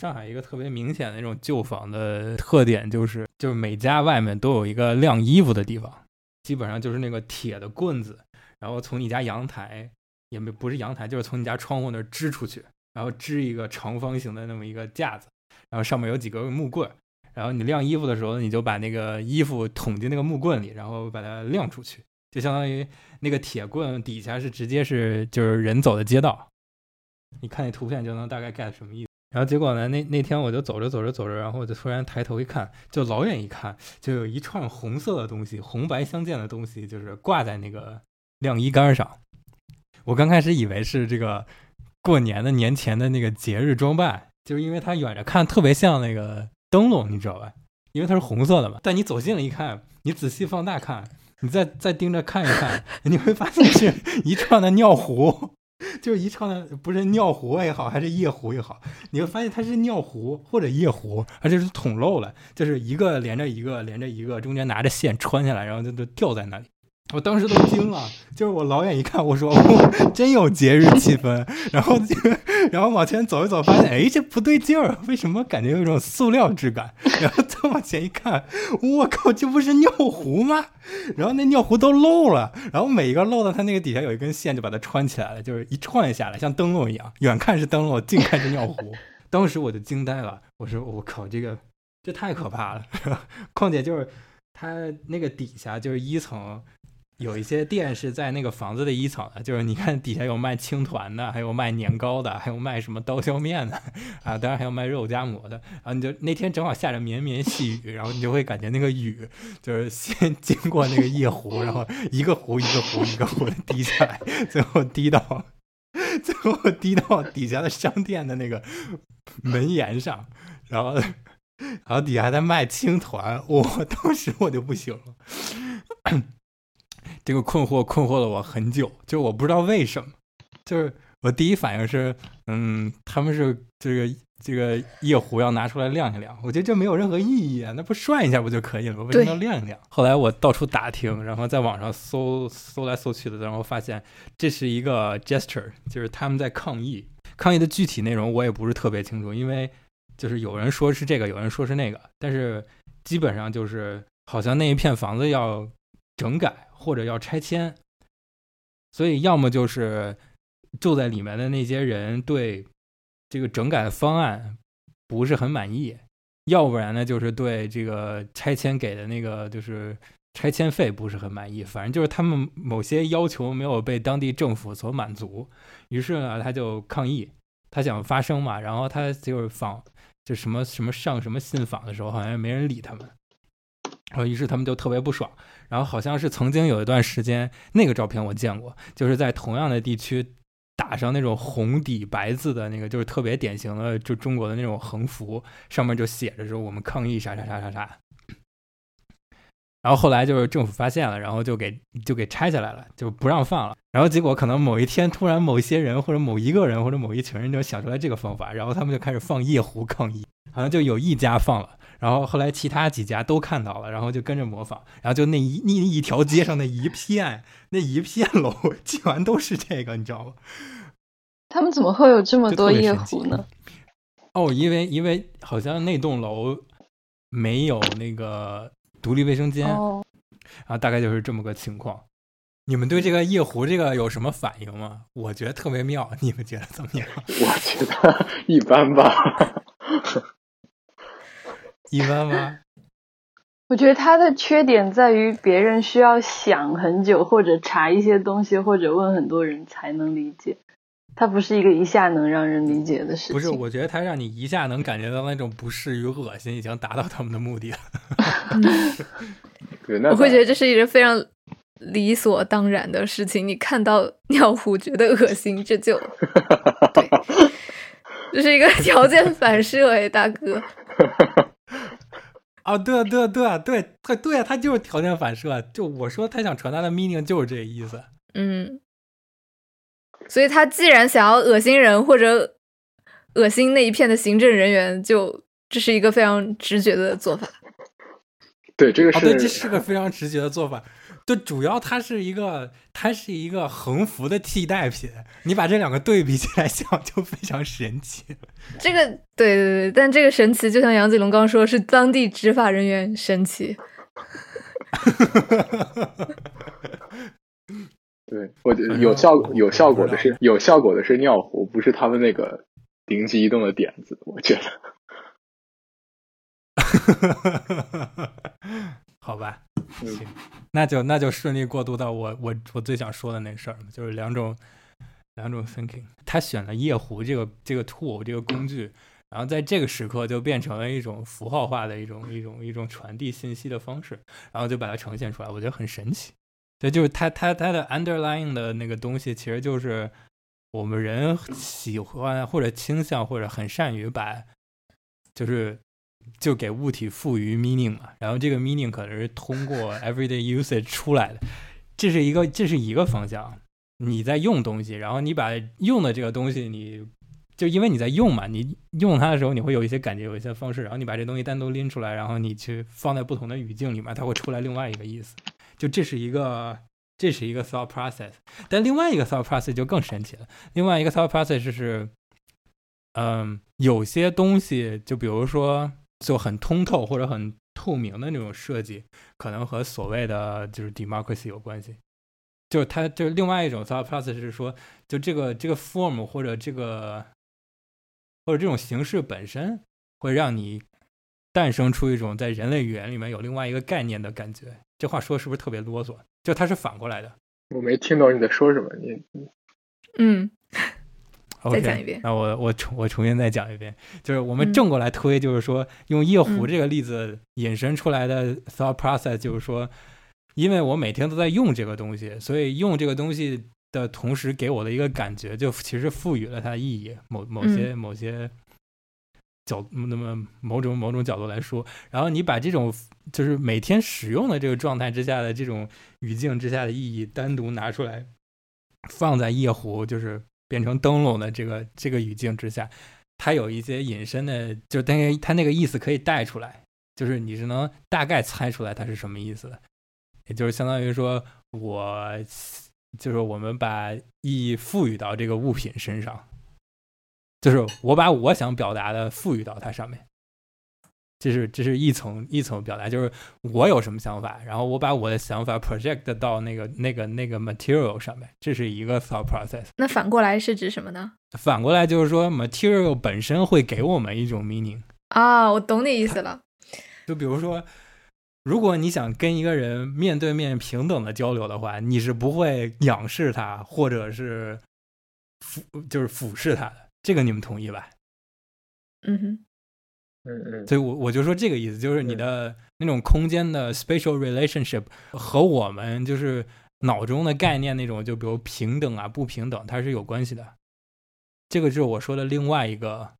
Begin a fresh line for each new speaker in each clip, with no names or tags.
上海一个特别明显的那种旧房的特点就是，就是每家外面都有一个晾衣服的地方，基本上就是那个铁的棍子，然后从你家阳台，也没不是阳台，就是从你家窗户那儿支出去，然后支一个长方形的那么一个架子，然后上面有几个木棍，然后你晾衣服的时候，你就把那个衣服捅进那个木棍里，然后把它晾出去，就相当于那个铁棍底下是直接是就是人走的街道，你看那图片就能大概 get 什么意思。然后结果呢？那那天我就走着走着走着，然后我就突然抬头一看，就老远一看，就有一串红色的东西，红白相间的东西，就是挂在那个晾衣杆上。我刚开始以为是这个过年的年前的那个节日装扮，就是因为它远着看特别像那个灯笼，你知道吧？因为它是红色的嘛。但你走近了一看，你仔细放大看，你再再盯着看一看，你会发现是一串的尿壶。就是一唱的，不是尿壶也好，还是夜壶也好，你会发现它是尿壶或者夜壶，而且是捅漏了，就是一个连着一个，连着一个，中间拿着线穿下来，然后就就吊在那里。我当时都惊了，就是我老远一看，我说真有节日气氛。然后，然后往前走一走，发现哎，这不对劲儿，为什么感觉有一种塑料质感？然后再往前一看，我靠，这不是尿壶吗？然后那尿壶都漏了，然后每一个漏的，它那个底下有一根线，就把它穿起来了，就是一串下来，像灯笼一样，远看是灯笼，近看是尿壶。当时我就惊呆了，我说我靠，这个这太可怕了。况且就是它那个底下就是一层。有一些店是在那个房子的一层的，就是你看底下有卖青团的，还有卖年糕的，还有卖什么刀削面的 啊，当然还有卖肉夹馍的。然后你就那天正好下着绵绵细雨，然后你就会感觉那个雨就是先经过那个夜壶，然后一个壶一个壶一个壶滴下来，最后滴到 最后滴到底下的商店的那个门檐上，然后然后底下还在卖青团，我当时我就不行了。这个困惑困惑了我很久，就我不知道为什么，就是我第一反应是，嗯，他们是这个这个夜壶要拿出来晾一晾，我觉得这没有任何意义啊，那不涮一下不就可以了吗？为什么要晾一晾？后来我到处打听，然后在网上搜搜来搜去的，然后发现这是一个 gesture，就是他们在抗议，抗议的具体内容我也不是特别清楚，因为就是有人说是这个，有人说是那个，但是基本上就是好像那一片房子要整改。或者要拆迁，所以要么就是住在里面的那些人对这个整改方案不是很满意，要不然呢就是对这个拆迁给的那个就是拆迁费不是很满意。反正就是他们某些要求没有被当地政府所满足，于是呢他就抗议，他想发声嘛。然后他就是访，就什么什么上什么信访的时候，好像没人理他们。然后于是他们就特别不爽。然后好像是曾经有一段时间，那个照片我见过，就是在同样的地区打上那种红底白字的那个，就是特别典型的就中国的那种横幅，上面就写着说我们抗议啥啥啥啥啥。然后后来就是政府发现了，然后就给就给拆下来了，就不让放了。然后结果可能某一天突然某一些人或者某一个人或者某一群人就想出来这个方法，然后他们就开始放夜壶抗议，好像就有一家放了。然后后来其他几家都看到了，然后就跟着模仿，然后就那一那一条街上那一片那一片楼全都是这个，你知道吗？
他们怎么会有这么多夜壶呢？
哦，因为因为好像那栋楼没有那个独立卫生间，然后大概就是这么个情况。你们对这个夜壶这个有什么反应吗？我觉得特别妙，你们觉得怎么样？
我觉得一般吧。
一般吗？
我觉得他的缺点在于别人需要想很久，或者查一些东西，或者问很多人才能理解。它不是一个一下能让人理解的事情。
不是，我觉得它让你一下能感觉到那种不适与恶心，已经达到他们的目的了。
我会觉得这是一个非常理所当然的事情。你看到 尿壶觉得恶心，这就对，这是一个条件反射哎，大哥。
啊，对啊，对啊，对啊，对，他对啊，他就是条件反射。就我说他想传达的 meaning 就是这个意思。
嗯，所以他既然想要恶心人或者恶心那一片的行政人员，就这是一个非常直觉的做法。
对，这个是对，
这是个非常直觉的做法。就主要它是一个，它是一个横幅的替代品。你把这两个对比起来想，就非常神奇。
这个对对对，但这个神奇就像杨子龙刚说，是当地执法人员神奇。
对，我觉得有效有效果的是有效果的是尿壶，不是他们那个灵机一动的点子。我觉得。
好吧，行，那就那就顺利过渡到我我我最想说的那事儿就是两种两种 thinking。他选了夜壶这个这个 tool 这个工具，然后在这个时刻就变成了一种符号化的一种一种一种传递信息的方式，然后就把它呈现出来，我觉得很神奇。对，就是他他他的 underlying 的那个东西，其实就是我们人喜欢或者倾向或者很善于把就是。就给物体赋予 meaning 嘛，然后这个 meaning 可能是通过 everyday usage 出来的，这是一个这是一个方向。你在用东西，然后你把用的这个东西，你就因为你在用嘛，你用它的时候你会有一些感觉，有一些方式，然后你把这东西单独拎出来，然后你去放在不同的语境里面，它会出来另外一个意思。就这是一个这是一个 thought process，但另外一个 thought process 就更神奇了。另外一个 thought process 是，嗯，有些东西，就比如说。就很通透或者很透明的那种设计，可能和所谓的就是 democracy 有关系。就是它就是另外一种 thought process 是说，就这个这个 form 或者这个或者这种形式本身，会让你诞生出一种在人类语言里面有另外一个概念的感觉。这话说是不是特别啰嗦？就它是反过来的。
我没听懂你在说什么。你
嗯。
再讲一遍，那我我重我重新再讲一遍，就是我们正过来推，就是说用夜壶这个例子引申出来的 thought process，就是说，因为我每天都在用这个东西，所以用这个东西的同时给我的一个感觉，就其实赋予了它意义。某某些某些角那么某种某种角度来说，然后你把这种就是每天使用的这个状态之下的这种语境之下的意义单独拿出来放在夜壶，就是。变成灯笼的这个这个语境之下，它有一些隐身的，就等于它那个意思可以带出来，就是你是能大概猜出来它是什么意思的，也就是相当于说，我就是我们把意义赋予到这个物品身上，就是我把我想表达的赋予到它上面。这是这是一层一层表达，就是我有什么想法，然后我把我的想法 project 到那个那个那个 material 上面，这是一个 thought process。
那反过来是指什么呢？
反过来就是说 material 本身会给我们一种 meaning
啊，我懂你意思了。
就比如说，如果你想跟一个人面对面平等的交流的话，你是不会仰视他或者是俯就是俯视他的，这个你们同意吧？
嗯哼。
嗯嗯，
所以我我就说这个意思，就是你的那种空间的 spatial relationship 和我们就是脑中的概念那种，就比如平等啊不平等，它是有关系的。这个就是我说的另外一个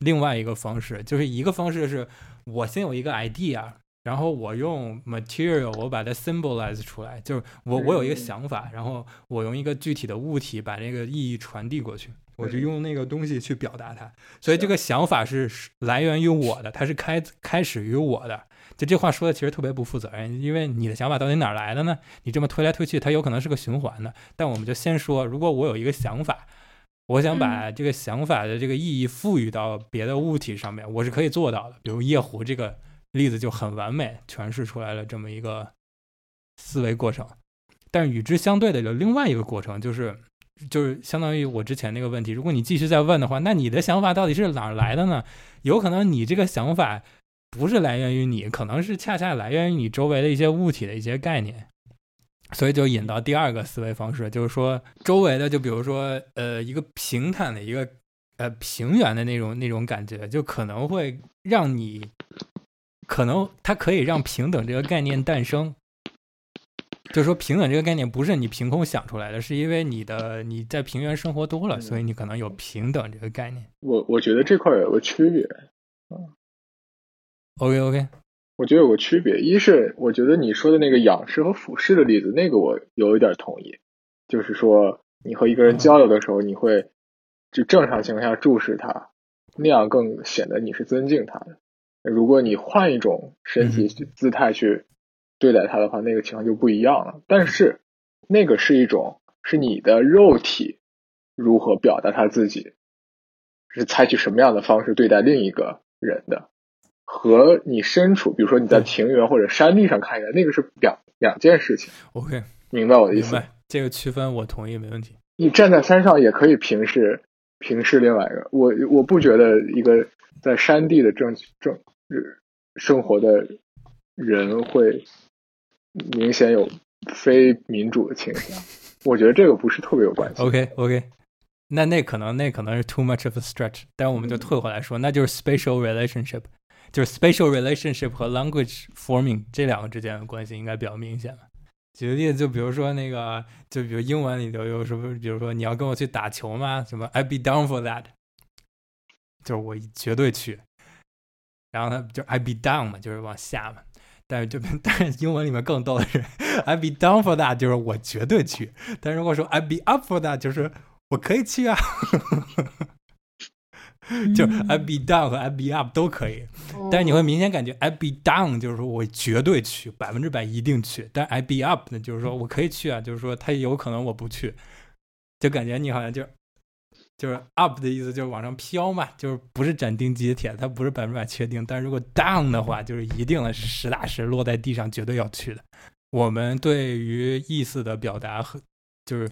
另外一个方式，就是一个方式是我先有一个 idea，然后我用 material 我把它 symbolize 出来，就是我我有一个想法，然后我用一个具体的物体把这个意义传递过去。我就用那个东西去表达它，所以这个想法是来源于我的，它是开开始于我的。就这话说的其实特别不负责任，因为你的想法到底哪来的呢？你这么推来推去，它有可能是个循环的。但我们就先说，如果我有一个想法，我想把这个想法的这个意义赋予到别的物体上面，我是可以做到的。比如夜壶这个例子就很完美诠释出来了这么一个思维过程。但是与之相对的有另外一个过程，就是。就是相当于我之前那个问题，如果你继续再问的话，那你的想法到底是哪儿来的呢？有可能你这个想法不是来源于你，可能是恰恰来源于你周围的一些物体的一些概念，所以就引到第二个思维方式，就是说周围的，就比如说呃一个平坦的一个呃平原的那种那种感觉，就可能会让你，可能它可以让平等这个概念诞生。就是说，平等这个概念不是你凭空想出来的，是因为你的 你在平原生活多了，所以你可能有平等这个概念。
我我觉得这块有个区别，
嗯，OK OK，
我觉得有个区别，一是我觉得你说的那个仰视和俯视的例子，那个我有一点同意，就是说你和一个人交流的时候，你会就正常情况下注视他，那样更显得你是尊敬他的。如果你换一种身体姿态去。对待他的话，那个情况就不一样了。但是那个是一种是你的肉体如何表达他自己，是采取什么样的方式对待另一个人的，和你身处，比如说你在
对
平原或者山地上看一个，那个是两两件事情。
OK，
明白我的意思？
明白这个区分，我同意，没问题。
你站在山上也可以平视平视另外一个。我我不觉得一个在山地的正正呃生活的人会明显有非民主的倾向。我觉得这个不是特别有关系。
OK OK，那那可能那可能是 too much of a stretch，但我们就退回来说，那就是 spatial relationship，就是 spatial relationship 和 language forming 这两个之间的关系应该比较明显。举个例子，就比如说那个，就比如英文里头有什么，比如说你要跟我去打球吗？什么 I'd be down for that，就是我绝对去。然后他就 I'd be down 嘛，就是往下嘛。但是这边 但是英文里面更逗的是 I'd be down for that，就是我绝对去。但如果说 I'd be up for that，就是我可以去啊，就 I'd be down 和 I'd be up 都可以。但是你会明显感觉 I'd be down 就是说我绝对去，百分之百一定去。但 I'd be up 呢，就是说我可以去啊，就是说他有可能我不去，就感觉你好像就就是 up 的意思就是往上飘嘛，就是不是斩钉截铁，它不是百分百确定。但如果 down 的话，就是一定的是实打实落在地上，绝对要去的。我们对于意思的表达和就是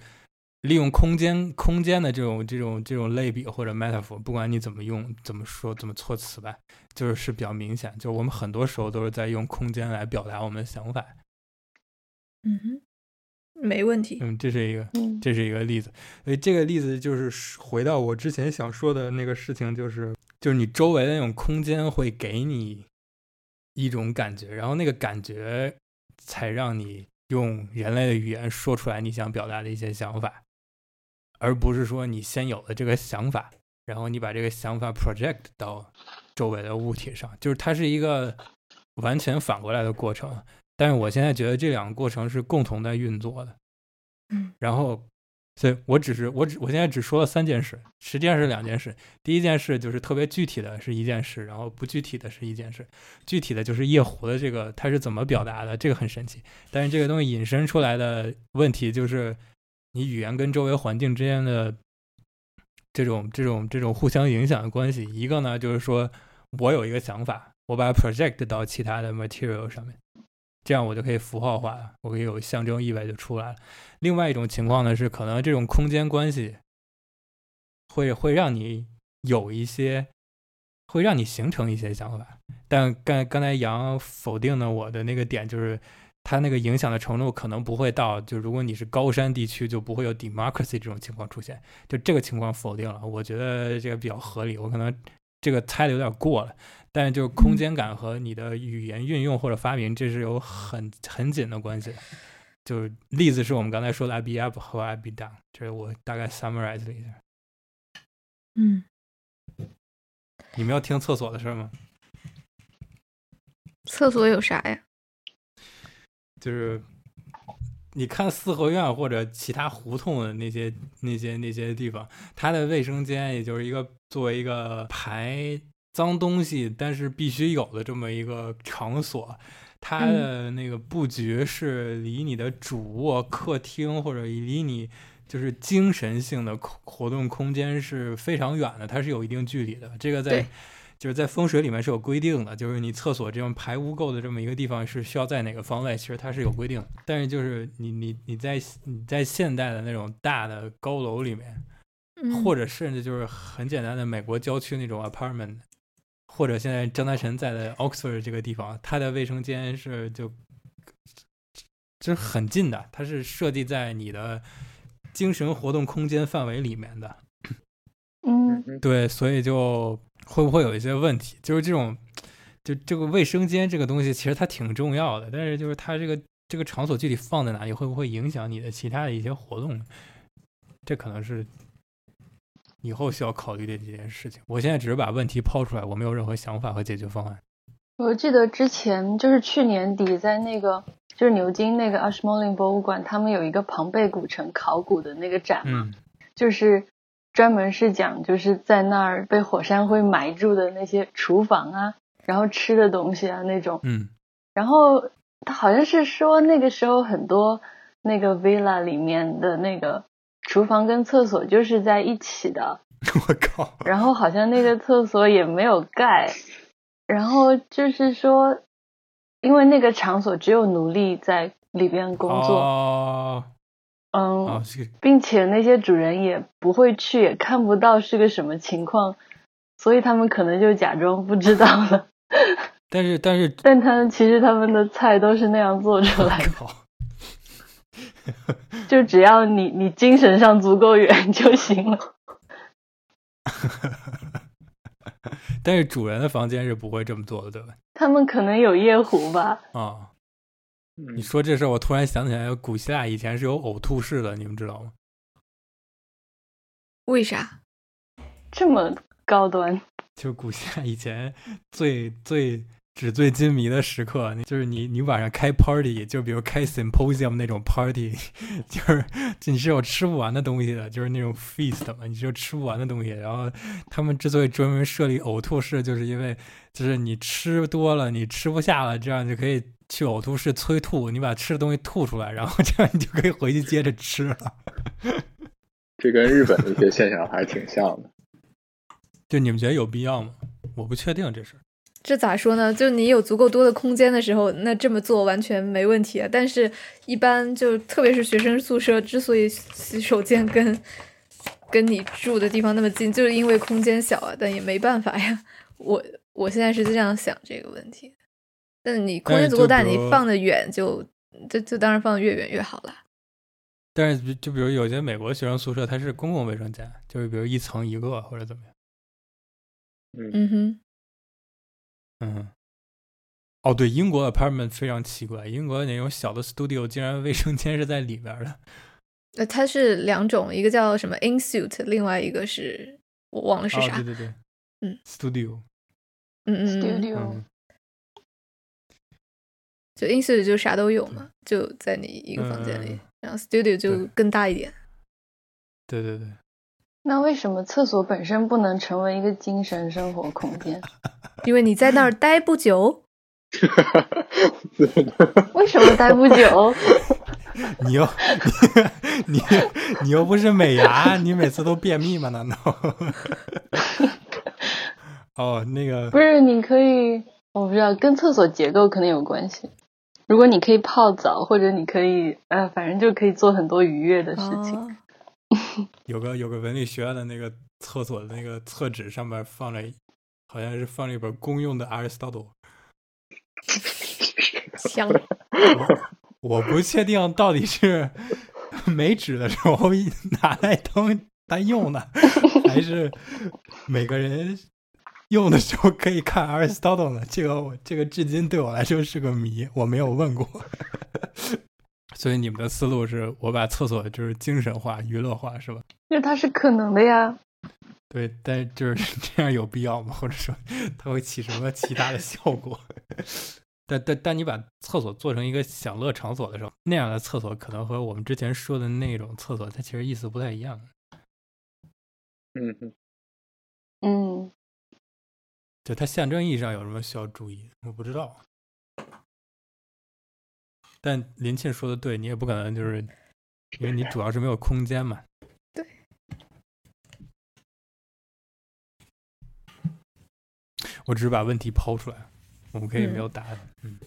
利用空间空间的这种这种这种类比或者 metaphor，不管你怎么用、怎么说、怎么措辞吧，就是是比较明显。就是我们很多时候都是在用空间来表达我们的想法。
嗯哼，没问题。
嗯，这是一个
嗯
这是一个例子。所以这个例子就是回到我之前想说的那个事情，就是就是你周围的那种空间会给你一种感觉，然后那个感觉才让你用人类的语言说出来你想表达的一些想法，而不是说你先有了这个想法，然后你把这个想法 project 到周围的物体上，就是它是一个完全反过来的过程。但是我现在觉得这两个过程是共同在运作的。
嗯，
然后，所以我只是我只我现在只说了三件事，实际上是两件事。第一件事就是特别具体的是一件事，然后不具体的是一件事。具体的就是夜壶的这个它是怎么表达的，这个很神奇。但是这个东西引申出来的问题就是，你语言跟周围环境之间的这种这种这种互相影响的关系。一个呢就是说我有一个想法，我把它 project 到其他的 material 上面。这样我就可以符号化，我可以有象征意味就出来了。另外一种情况呢是，可能这种空间关系会会让你有一些，会让你形成一些想法。但刚刚才杨否定了我的那个点，就是它那个影响的程度可能不会到，就如果你是高山地区，就不会有 democracy 这种情况出现。就这个情况否定了，我觉得这个比较合理。我可能这个猜的有点过了。但是就是空间感和你的语言运用或者发明，这是有很很紧的关系。就是例子是我们刚才说的 I be up 和 I be down，这是我大概 summarize 了一下。
嗯，
你们要听厕所的事吗？
厕所有啥呀？
就是你看四合院或者其他胡同的那些那些那些地方，它的卫生间也就是一个作为一个排脏东西，但是必须有的这么一个场所。它的那个布局是离你的主卧、客厅或者离你就是精神性的空活动空间是非常远的，它是有一定距离的。这个在就是在风水里面是有规定的，就是你厕所这种排污垢的这么一个地方是需要在哪个方位，其实它是有规定的。但是就是你你你在你在现代的那种大的高楼里面，
嗯，
或者甚至就是很简单的美国郊区那种 apartment，或者现在张大晨在的 Oxford 这个地方，他的卫生间是就就是很近的，它是设计在你的精神活动空间范围里面的。
嗯
对，所以就会不会有一些问题？就是这种，就这个卫生间这个东西，其实它挺重要的，但是就是它这个这个场所具体放在哪里，会不会影响你的其他的一些活动？这可能是以后需要考虑的几件事情。我现在只是把问题抛出来，我没有任何想法和解决方案。
我记得之前就是去年底在那个就是牛津那个 Ashmolean 博物馆，他们有一个庞贝古城考古的那个展嘛，
嗯
就是专门是讲就是在那儿被火山灰埋住的那些厨房啊，然后吃的东西啊那种。
嗯
然后他好像是说那个时候很多那个 villa 里面的那个厨房跟厕所就是在一起的，
我靠，
然后好像那个厕所也没有盖，然后就是说，因为那个场所只有奴隶在里边工作，
哦，
嗯，并且那些主人也不会去，也看不到是个什么情况，所以他们可能就假装不知道了。
但是但是
但他们其实他们的菜都是那样做出来的，就只要你你精神上足够远就行了。
但是主人的房间是不会这么做的，对吧？
他们可能有夜壶吧？
啊、
嗯
你说这事儿，我突然想起来，古希腊以前是有呕吐室的，你们知道吗？
为啥？
这么高端？
就古希腊以前最最纸醉金迷的时刻，就是你你晚上开 party，就比如开 symposium 那种 party，就是你是有吃不完的东西的，就是那种 feast 嘛，你是有吃不完的东西。然后他们之所以专门设立呕吐室，就是因为就是你吃多了，你吃不下了，这样就可以去呕吐室催吐，你把吃的东西吐出来，然后这样你就可以回去接着吃了。
这跟日本的一些现象还挺像的。
就你们觉得有必要吗？我不确定这事儿。
这咋说呢？就你有足够多的空间的时候，那这么做完全没问题啊。但是，一般就特别是学生宿舍，之所以洗手间跟跟你住的地方那么近，就是因为空间小啊。但也没办法呀。我我现在是这样想这个问题。但你空间足够大，你放的远就就就当然放的越远越好了。
但是就比如有些美国学生宿舍，它是公共卫生间，就是比如一层一个或者怎么样。
嗯哼，
嗯，哦，对，英国 apartment 非常奇怪，英国那种小的 studio 竟然卫生间是在里边的。
呃，它是两种，一个叫什么 in suite，另外一个是我忘了是
哦，
啥。
对对对，
嗯
，studio，
嗯嗯嗯
，Studio
嗯，
就 in suite 就啥都有嘛，就在你一个房间里，
嗯
然后 studio 就更大一点。
对对对，
那为什么厕所本身不能成为一个精神生活空间？
因为你在那儿待不久，
为什么待不久？
你又你你你又不是美牙，你每次都便秘吗？难道？哦，那个
不是，你可以，我不知道，跟厕所结构可能有关系。如果你可以泡澡，或者你可以，呃，反正就可以做很多愉悦的事情。
哦
有个有个文理学院的那个厕所的那个厕纸上面放着，好像是放了一本公用的 Aristotle。
香。
我我不确定到底是 没纸的时候拿来当单用的，还是每个人用的时候可以看 Aristotle 呢？这个我这个至今对我来说是个谜，我没有问过。所以你们的思路是我把厕所就是精神化、娱乐化，是吧？
因为它是可能的呀。
对，但就是 这样有必要吗？或者说它会起什么其他的效果？但但但你把厕所做成一个享乐场所的时候，那样的厕所可能和我们之前说的那种厕所，它其实意思不太一样。
嗯嗯，
嗯，
就它象征意义上有什么需要注意？我不知道。但林沁说的对，你也不可能就是因为你主要是没有空间嘛。
对。
我只是把问题抛出来，我们可以没有答案。嗯